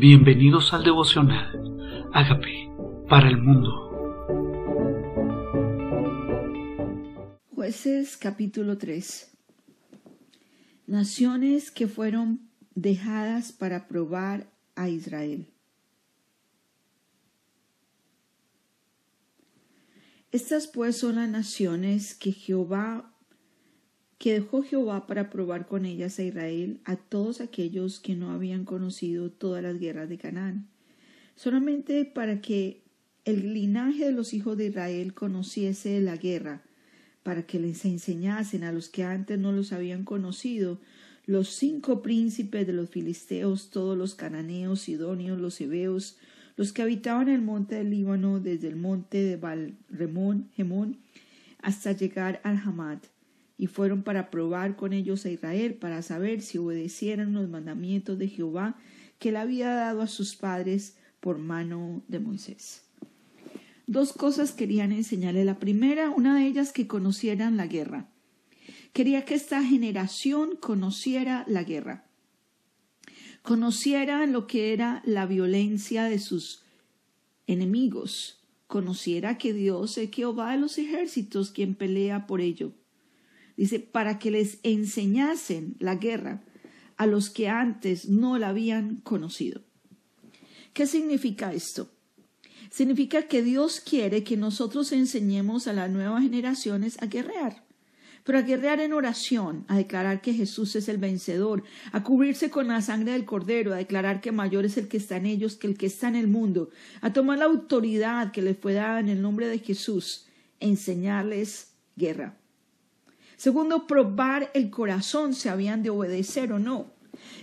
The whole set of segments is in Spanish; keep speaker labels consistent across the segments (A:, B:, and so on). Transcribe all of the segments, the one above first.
A: Bienvenidos al devocional. Hágame para el mundo.
B: Jueces capítulo 3. Naciones que fueron dejadas para probar a Israel. Estas pues son las naciones que Jehová que dejó Jehová para probar con ellas a Israel a todos aquellos que no habían conocido todas las guerras de Canaán, solamente para que el linaje de los hijos de Israel conociese la guerra, para que les enseñasen a los que antes no los habían conocido los cinco príncipes de los filisteos, todos los cananeos, sidonios, los hebeos, los que habitaban el monte del Líbano, desde el monte de Balremón, Gemón, hasta llegar al Hamad y fueron para probar con ellos a Israel, para saber si obedecieran los mandamientos de Jehová que él había dado a sus padres por mano de Moisés. Dos cosas querían enseñarle. La primera, una de ellas, que conocieran la guerra. Quería que esta generación conociera la guerra, conociera lo que era la violencia de sus enemigos, conociera que Dios es Jehová de los ejércitos quien pelea por ello Dice, para que les enseñasen la guerra a los que antes no la habían conocido. ¿Qué significa esto? Significa que Dios quiere que nosotros enseñemos a las nuevas generaciones a guerrear, pero a guerrear en oración, a declarar que Jesús es el vencedor, a cubrirse con la sangre del cordero, a declarar que mayor es el que está en ellos que el que está en el mundo, a tomar la autoridad que les fue dada en el nombre de Jesús, enseñarles guerra. Segundo, probar el corazón si habían de obedecer o no.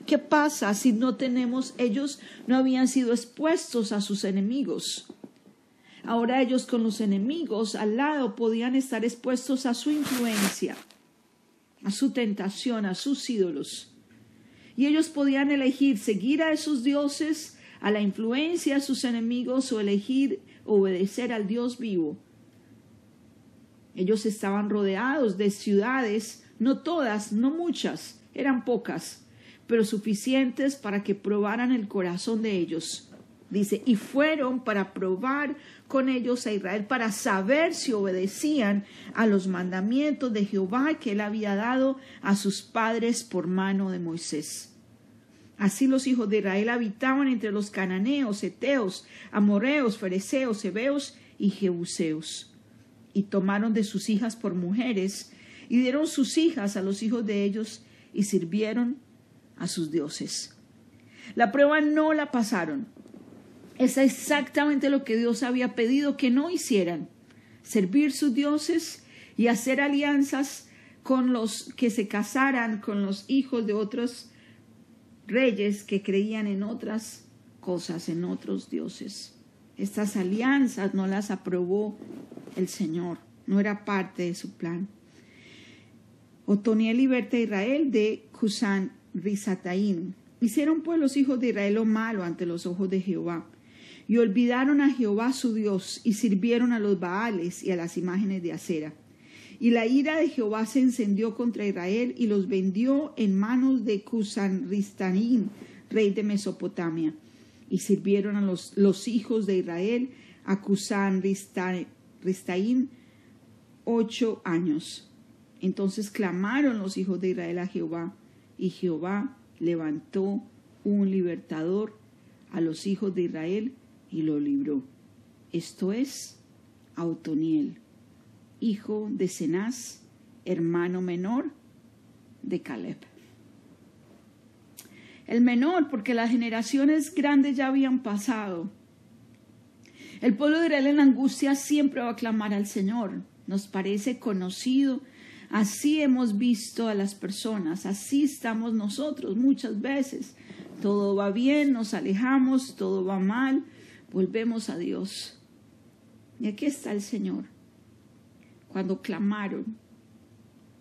B: ¿Qué pasa si no tenemos, ellos no habían sido expuestos a sus enemigos? Ahora ellos con los enemigos al lado podían estar expuestos a su influencia, a su tentación, a sus ídolos. Y ellos podían elegir seguir a esos dioses, a la influencia de sus enemigos o elegir obedecer al Dios vivo ellos estaban rodeados de ciudades, no todas, no muchas, eran pocas, pero suficientes para que probaran el corazón de ellos. Dice, y fueron para probar con ellos a Israel, para saber si obedecían a los mandamientos de Jehová que él había dado a sus padres por mano de Moisés. Así los hijos de Israel habitaban entre los cananeos, eteos, amorreos, fereceos, hebeos y jebuseos y tomaron de sus hijas por mujeres y dieron sus hijas a los hijos de ellos y sirvieron a sus dioses. La prueba no la pasaron. Es exactamente lo que Dios había pedido que no hicieran. Servir sus dioses y hacer alianzas con los que se casaran con los hijos de otros reyes que creían en otras cosas, en otros dioses. Estas alianzas no las aprobó el Señor, no era parte de su plan. Otoniel liberta a Israel de Cusán Rizataín. Hicieron pues los hijos de Israel lo malo ante los ojos de Jehová, y olvidaron a Jehová su Dios, y sirvieron a los Baales y a las imágenes de acera. Y la ira de Jehová se encendió contra Israel y los vendió en manos de Cusán Rizataín, rey de Mesopotamia. Y sirvieron a los, los hijos de Israel a Cusán Ristaín ocho años. Entonces clamaron los hijos de Israel a Jehová, y Jehová levantó un libertador a los hijos de Israel y lo libró. Esto es Autoniel, hijo de Cenaz, hermano menor de Caleb. El menor, porque las generaciones grandes ya habían pasado. El pueblo de Israel en angustia siempre va a clamar al Señor. Nos parece conocido. Así hemos visto a las personas, así estamos nosotros muchas veces. Todo va bien, nos alejamos, todo va mal, volvemos a Dios. Y aquí está el Señor. Cuando clamaron,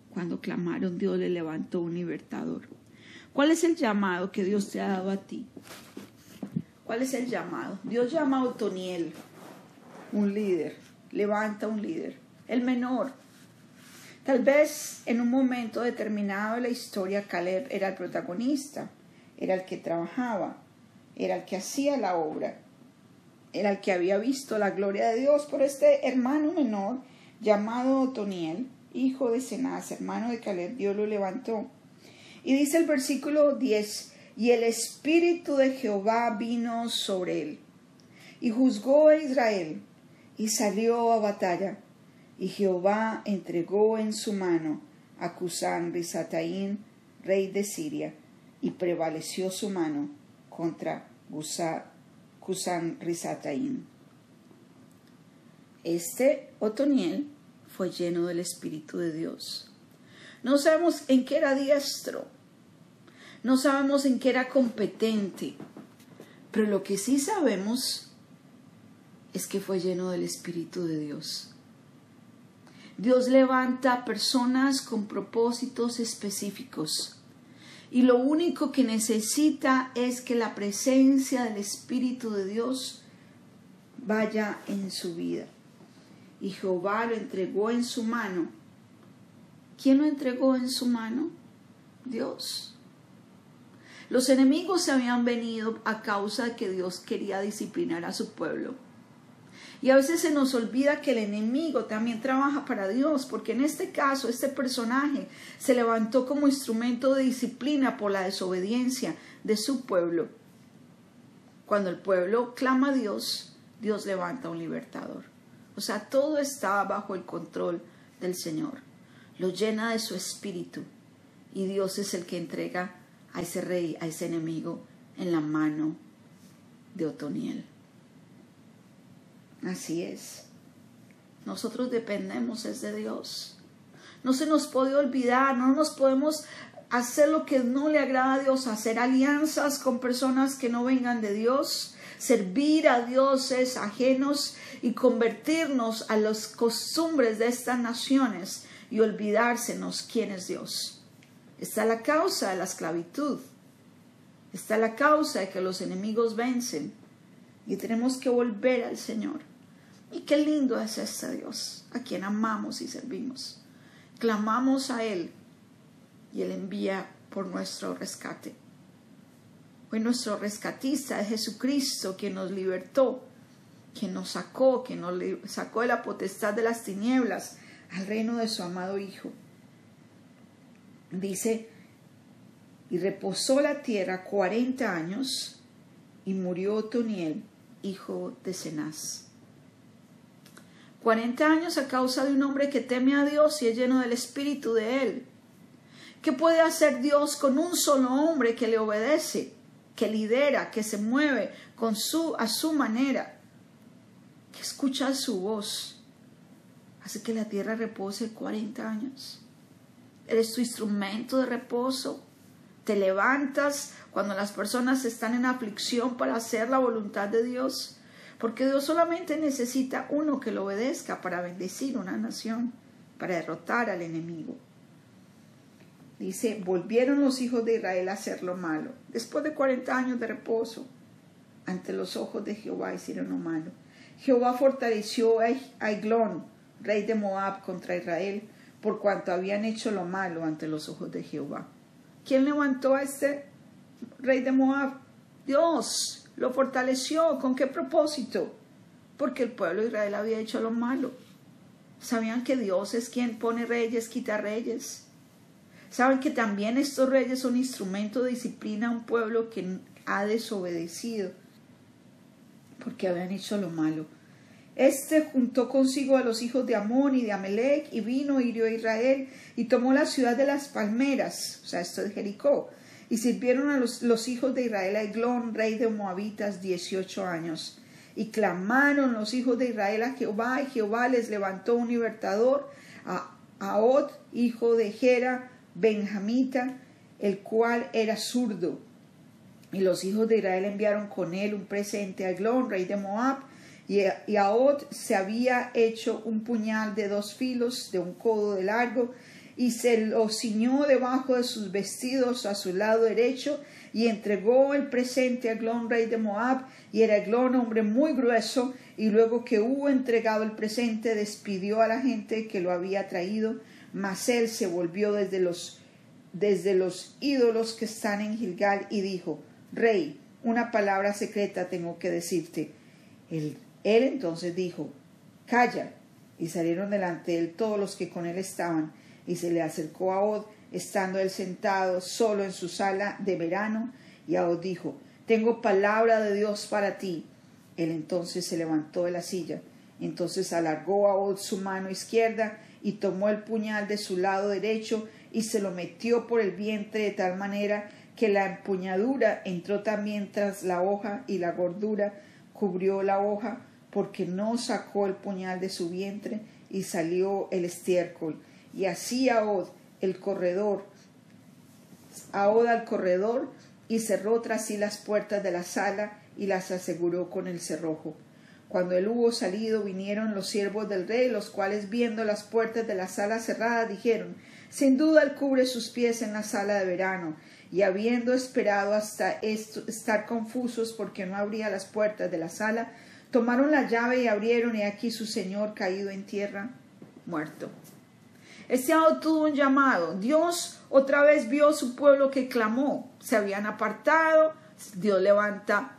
B: cuando clamaron, Dios le levantó un libertador. ¿Cuál es el llamado que Dios te ha dado a ti? ¿Cuál es el llamado? Dios llama a Otoniel, un líder, levanta un líder, el menor. Tal vez en un momento determinado de la historia Caleb era el protagonista, era el que trabajaba, era el que hacía la obra, era el que había visto la gloria de Dios por este hermano menor llamado Otoniel, hijo de Cenaz, hermano de Caleb, Dios lo levantó. Y dice el versículo 10, y el Espíritu de Jehová vino sobre él, y juzgó a Israel, y salió a batalla, y Jehová entregó en su mano a Cusán Risataín, rey de Siria, y prevaleció su mano contra Cusán Risataín. Este Otoniel fue lleno del Espíritu de Dios. No sabemos en qué era diestro, no sabemos en qué era competente, pero lo que sí sabemos es que fue lleno del Espíritu de Dios. Dios levanta personas con propósitos específicos y lo único que necesita es que la presencia del Espíritu de Dios vaya en su vida. Y Jehová lo entregó en su mano. ¿Quién lo entregó en su mano? Dios. Los enemigos se habían venido a causa de que Dios quería disciplinar a su pueblo. Y a veces se nos olvida que el enemigo también trabaja para Dios, porque en este caso este personaje se levantó como instrumento de disciplina por la desobediencia de su pueblo. Cuando el pueblo clama a Dios, Dios levanta un libertador. O sea, todo está bajo el control del Señor. Lo llena de su espíritu. Y Dios es el que entrega a ese rey, a ese enemigo, en la mano de Otoniel. Así es. Nosotros dependemos es de Dios. No se nos puede olvidar, no nos podemos hacer lo que no le agrada a Dios, hacer alianzas con personas que no vengan de Dios, servir a dioses ajenos y convertirnos a las costumbres de estas naciones y olvidársenos quién es Dios. Está la causa de la esclavitud. Está la causa de que los enemigos vencen y tenemos que volver al Señor. Y qué lindo es este Dios, a quien amamos y servimos. Clamamos a Él y Él envía por nuestro rescate. Fue nuestro rescatista es Jesucristo quien nos libertó, quien nos sacó, quien nos sacó de la potestad de las tinieblas al reino de su amado Hijo. Dice, y reposó la tierra cuarenta años y murió Toniel, hijo de Cenaz. Cuarenta años a causa de un hombre que teme a Dios y es lleno del espíritu de él. ¿Qué puede hacer Dios con un solo hombre que le obedece? que lidera, que se mueve con su, a su manera, que escucha su voz, hace que la tierra repose 40 años. Eres tu instrumento de reposo. Te levantas cuando las personas están en aflicción para hacer la voluntad de Dios. Porque Dios solamente necesita uno que lo obedezca para bendecir una nación, para derrotar al enemigo. Dice, volvieron los hijos de Israel a hacer lo malo. Después de cuarenta años de reposo, ante los ojos de Jehová hicieron lo malo. Jehová fortaleció a Eglón, rey de Moab, contra Israel, por cuanto habían hecho lo malo ante los ojos de Jehová. ¿Quién levantó a este rey de Moab? Dios lo fortaleció. ¿Con qué propósito? Porque el pueblo de Israel había hecho lo malo. Sabían que Dios es quien pone reyes, quita reyes. Saben que también estos reyes son instrumento de disciplina a un pueblo que ha desobedecido porque habían hecho lo malo. Este juntó consigo a los hijos de Amón y de Amelec y vino, hirió a Israel y tomó la ciudad de las palmeras, o sea, esto de Jericó, y sirvieron a los, hijos de Israel a Eglón, rey de Moabitas, dieciocho años. Y clamaron los hijos de Israel a Jehová, y Jehová les levantó un libertador, a Aod, hijo de Gera, benjamita, el cual era zurdo. Y los hijos de Israel enviaron con él un presente a Eglón, rey de Moab, y, se había hecho un puñal de dos filos, de un codo de largo, y se lo ciñó debajo de sus vestidos a su lado derecho, y entregó el presente a Eglón, rey de Moab, y era Eglón hombre muy grueso, y luego que hubo entregado el presente, despidió a la gente que lo había traído, mas él se volvió desde los, desde los ídolos que están en Gilgal y dijo, Rey, una palabra secreta tengo que decirte. Él, él entonces dijo, Calla. Y salieron delante de él todos los que con él estaban, y se le acercó a Od, estando él sentado solo en su sala de verano, y Od dijo, Tengo palabra de Dios para ti. Él entonces se levantó de la silla, entonces alargó a Od su mano izquierda, y tomó el puñal de su lado derecho, y se lo metió por el vientre de tal manera que la empuñadura entró también tras la hoja, y la gordura cubrió la hoja, porque no sacó el puñal de su vientre y salió el estiércol. Y así Ahod, el corredor, Ahod al corredor y cerró tras sí las puertas de la sala y las aseguró con el cerrojo. Cuando él hubo salido, vinieron los siervos del rey, los cuales viendo las puertas de la sala cerradas, dijeron Sin duda él cubre sus pies en la sala de verano. Y habiendo esperado hasta estar confusos porque no abría las puertas de la sala, Tomaron la llave y abrieron, y aquí su señor caído en tierra, muerto. Este tuvo un llamado. Dios otra vez vio su pueblo que clamó. Se habían apartado. Dios levanta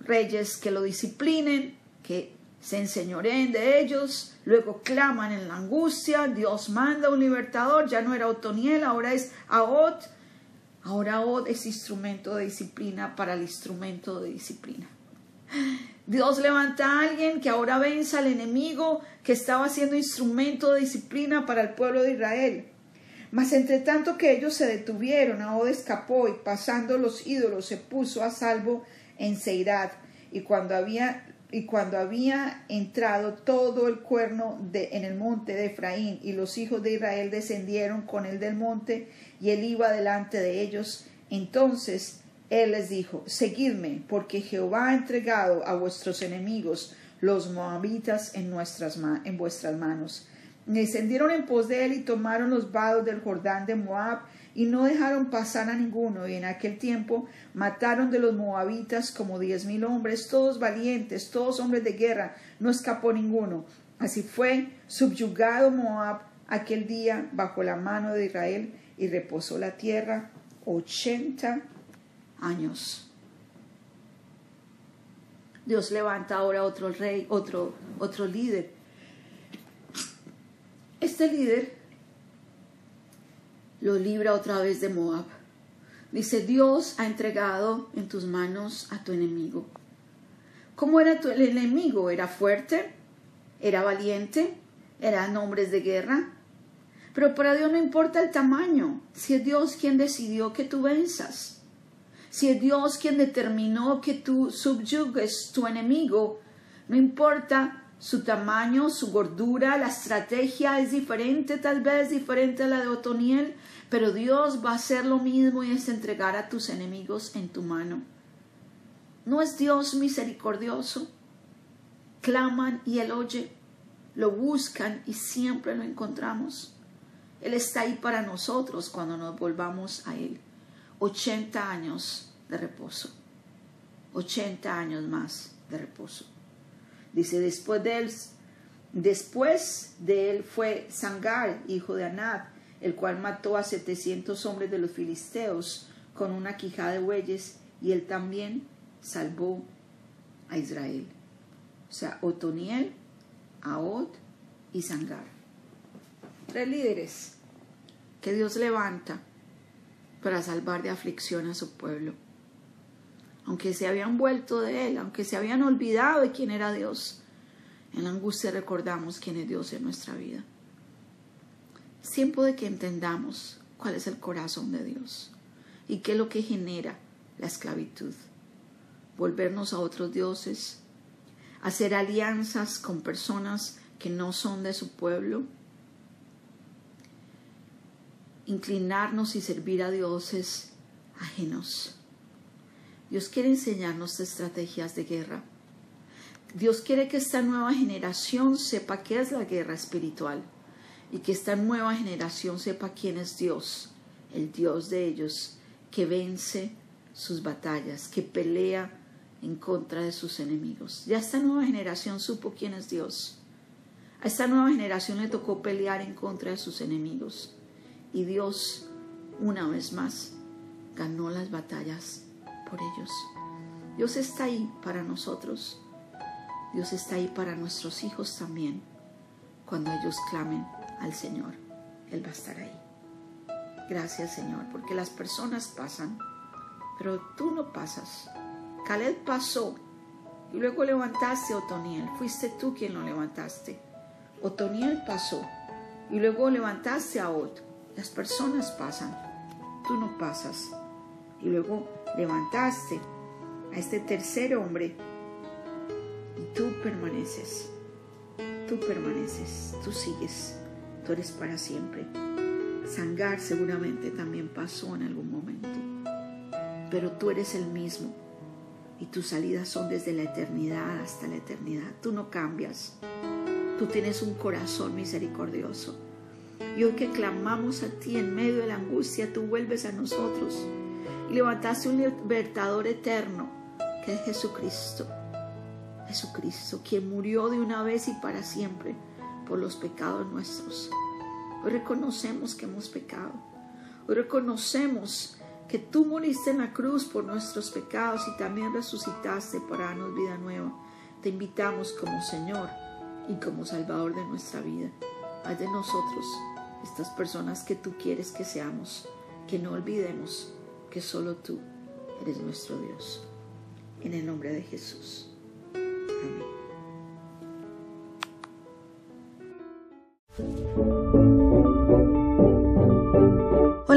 B: reyes que lo disciplinen, que se enseñoreen de ellos. Luego claman en la angustia. Dios manda un libertador. Ya no era Otoniel, ahora es Ahod. Ahora Ahod es instrumento de disciplina para el instrumento de disciplina. Dios levanta a alguien que ahora venza al enemigo que estaba siendo instrumento de disciplina para el pueblo de Israel. Mas entre tanto que ellos se detuvieron, Ahod escapó y pasando los ídolos se puso a salvo en Seirat. Y cuando había, y cuando había entrado todo el cuerno en el monte de Efraín, y los hijos de Israel descendieron con él del monte, y él iba delante de ellos, entonces él les dijo, Seguidme, porque Jehová ha entregado a vuestros enemigos, los moabitas, en, nuestras en vuestras manos. Descendieron en pos de él y tomaron los vados del Jordán de Moab, y no dejaron pasar a ninguno, y en aquel tiempo mataron de los moabitas como diez mil hombres, todos valientes, todos hombres de guerra, no escapó ninguno. Así fue subyugado Moab aquel día bajo la mano de Israel, y reposó la tierra ochenta años. Dios levanta ahora otro rey, otro, otro líder. Este líder lo libra otra vez de Moab. Dice, Dios ha entregado en tus manos a tu enemigo. ¿Cómo era tu, el enemigo? ¿Era fuerte? ¿Era valiente? ¿Eran hombres de guerra? Pero para Dios no importa el tamaño, si es Dios quien decidió que tú venzas si es Dios quien determinó que tú subyugues tu enemigo, no importa su tamaño, su gordura, la estrategia es diferente, tal vez diferente a la de Otoniel, pero Dios va a hacer lo mismo y es entregar a tus enemigos en tu mano. ¿No es Dios misericordioso? Claman y Él oye, lo buscan y siempre lo encontramos. Él está ahí para nosotros cuando nos volvamos a Él. 80 años de reposo. 80 años más de reposo. Dice, después de él, después de él fue Sangar, hijo de Anab, el cual mató a 700 hombres de los filisteos con una quijada de bueyes, y él también salvó a Israel. O sea, Otoniel, Aod y Sangar. Tres líderes que Dios levanta para salvar de aflicción a su pueblo. Aunque se habían vuelto de Él, aunque se habían olvidado de quién era Dios, en la angustia recordamos quién es Dios en nuestra vida. Es tiempo de que entendamos cuál es el corazón de Dios y qué es lo que genera la esclavitud. Volvernos a otros dioses, hacer alianzas con personas que no son de su pueblo, inclinarnos y servir a dioses ajenos. Dios quiere enseñarnos estrategias de guerra. Dios quiere que esta nueva generación sepa qué es la guerra espiritual y que esta nueva generación sepa quién es Dios, el Dios de ellos, que vence sus batallas, que pelea en contra de sus enemigos. Ya esta nueva generación supo quién es Dios. A esta nueva generación le tocó pelear en contra de sus enemigos y Dios, una vez más, ganó las batallas por ellos. Dios está ahí para nosotros. Dios está ahí para nuestros hijos también. Cuando ellos clamen al Señor, Él va a estar ahí. Gracias Señor, porque las personas pasan, pero tú no pasas. Caleb pasó y luego levantaste a Otoniel. Fuiste tú quien lo levantaste. Otoniel pasó y luego levantaste a Ot. Las personas pasan, tú no pasas. Y luego levantaste a este tercer hombre y tú permaneces. Tú permaneces, tú sigues, tú eres para siempre. Sangar seguramente también pasó en algún momento, pero tú eres el mismo y tus salidas son desde la eternidad hasta la eternidad. Tú no cambias, tú tienes un corazón misericordioso. Y hoy que clamamos a ti en medio de la angustia, tú vuelves a nosotros y levantaste un libertador eterno que es Jesucristo. Jesucristo, quien murió de una vez y para siempre por los pecados nuestros. Hoy reconocemos que hemos pecado. Hoy reconocemos que tú moriste en la cruz por nuestros pecados y también resucitaste para darnos vida nueva. Te invitamos como Señor y como Salvador de nuestra vida. Haz de nosotros estas personas que tú quieres que seamos, que no olvidemos que solo tú eres nuestro Dios. En el nombre de Jesús. Amén.